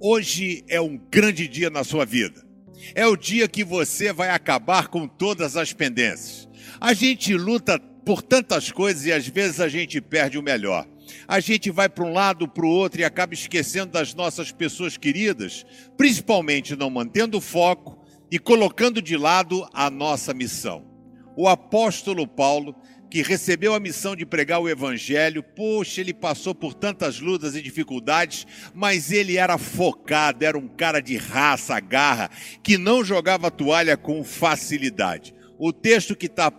Hoje é um grande dia na sua vida. É o dia que você vai acabar com todas as pendências. A gente luta por tantas coisas e às vezes a gente perde o melhor. A gente vai para um lado, para o outro e acaba esquecendo das nossas pessoas queridas, principalmente não mantendo o foco e colocando de lado a nossa missão. O apóstolo Paulo que recebeu a missão de pregar o evangelho. Poxa, ele passou por tantas lutas e dificuldades, mas ele era focado, era um cara de raça, garra, que não jogava toalha com facilidade. O texto que está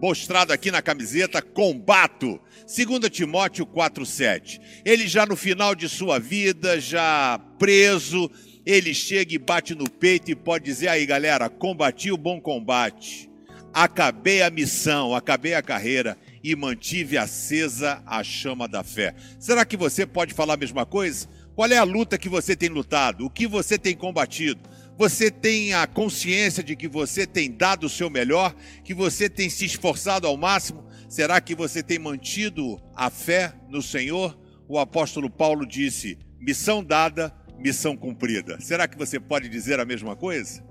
mostrado aqui na camiseta, combato. 2 Timóteo 4,7. Ele já no final de sua vida, já preso, ele chega e bate no peito e pode dizer aí, galera, combati o bom combate acabei a missão, acabei a carreira e mantive acesa a chama da fé. Será que você pode falar a mesma coisa? Qual é a luta que você tem lutado? O que você tem combatido? Você tem a consciência de que você tem dado o seu melhor, que você tem se esforçado ao máximo? Será que você tem mantido a fé no Senhor? O apóstolo Paulo disse: missão dada, missão cumprida. Será que você pode dizer a mesma coisa?